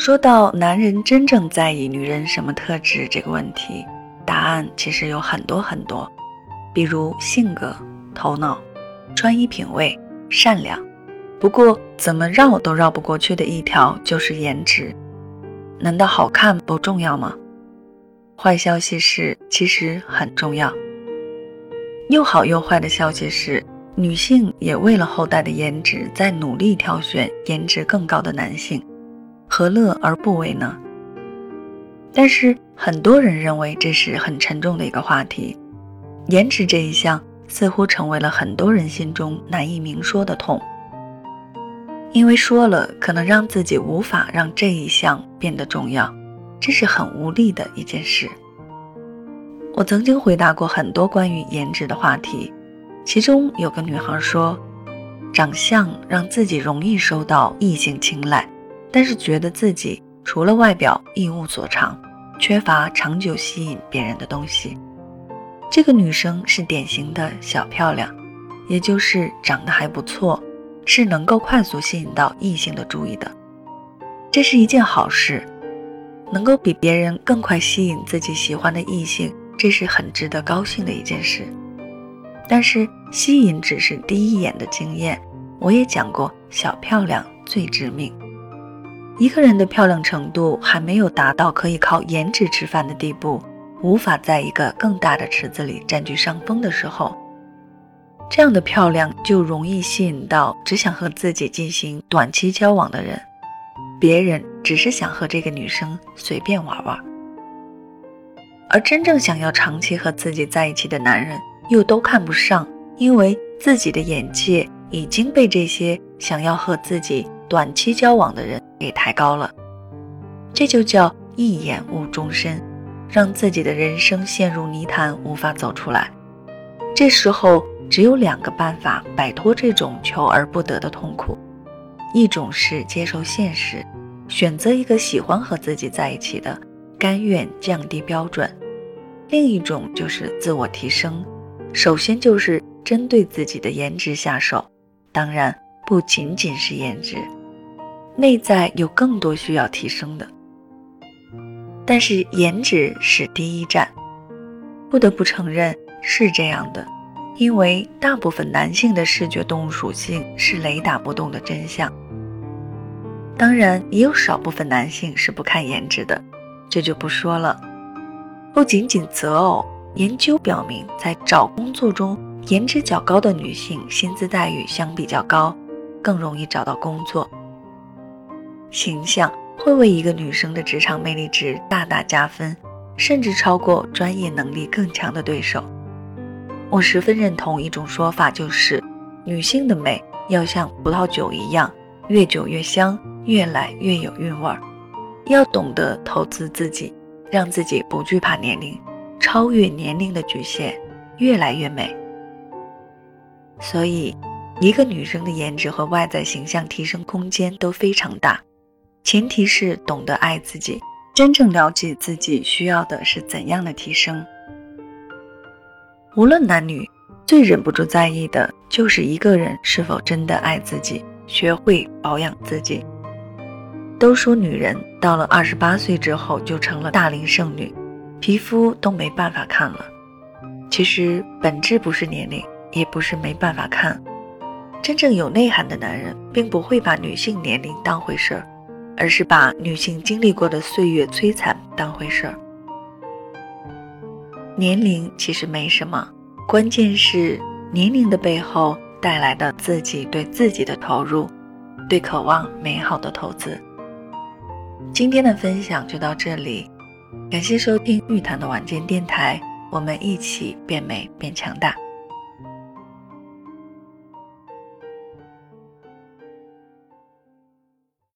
说到男人真正在意女人什么特质这个问题，答案其实有很多很多，比如性格、头脑、穿衣品味、善良。不过怎么绕都绕不过去的一条就是颜值。难道好看不重要吗？坏消息是，其实很重要。又好又坏的消息是，女性也为了后代的颜值，在努力挑选颜值更高的男性，何乐而不为呢？但是很多人认为这是很沉重的一个话题，颜值这一项似乎成为了很多人心中难以明说的痛，因为说了可能让自己无法让这一项变得重要，这是很无力的一件事。我曾经回答过很多关于颜值的话题，其中有个女孩说，长相让自己容易受到异性青睐，但是觉得自己除了外表一无所长，缺乏长久吸引别人的东西。这个女生是典型的小漂亮，也就是长得还不错，是能够快速吸引到异性的注意的。这是一件好事，能够比别人更快吸引自己喜欢的异性。这是很值得高兴的一件事，但是吸引只是第一眼的惊艳。我也讲过，小漂亮最致命。一个人的漂亮程度还没有达到可以靠颜值吃饭的地步，无法在一个更大的池子里占据上风的时候，这样的漂亮就容易吸引到只想和自己进行短期交往的人。别人只是想和这个女生随便玩玩。而真正想要长期和自己在一起的男人，又都看不上，因为自己的眼界已经被这些想要和自己短期交往的人给抬高了。这就叫一眼误终身，让自己的人生陷入泥潭，无法走出来。这时候只有两个办法摆脱这种求而不得的痛苦：一种是接受现实，选择一个喜欢和自己在一起的，甘愿降低标准。另一种就是自我提升，首先就是针对自己的颜值下手，当然不仅仅是颜值，内在有更多需要提升的。但是颜值是第一站，不得不承认是这样的，因为大部分男性的视觉动物属性是雷打不动的真相。当然也有少部分男性是不看颜值的，这就不说了。不仅仅择偶，研究表明，在找工作中，颜值较高的女性薪资待遇相比较高，更容易找到工作。形象会为一个女生的职场魅力值大大加分，甚至超过专业能力更强的对手。我十分认同一种说法，就是女性的美要像葡萄酒一样，越久越香，越来越有韵味儿。要懂得投资自己。让自己不惧怕年龄，超越年龄的局限，越来越美。所以，一个女生的颜值和外在形象提升空间都非常大，前提是懂得爱自己，真正了解自己需要的是怎样的提升。无论男女，最忍不住在意的就是一个人是否真的爱自己，学会保养自己。都说女人到了二十八岁之后就成了大龄剩女，皮肤都没办法看了。其实本质不是年龄，也不是没办法看。真正有内涵的男人，并不会把女性年龄当回事儿，而是把女性经历过的岁月摧残当回事儿。年龄其实没什么，关键是年龄的背后带来的自己对自己的投入，对渴望美好的投资。今天的分享就到这里，感谢收听玉檀的晚间电台，我们一起变美变强大。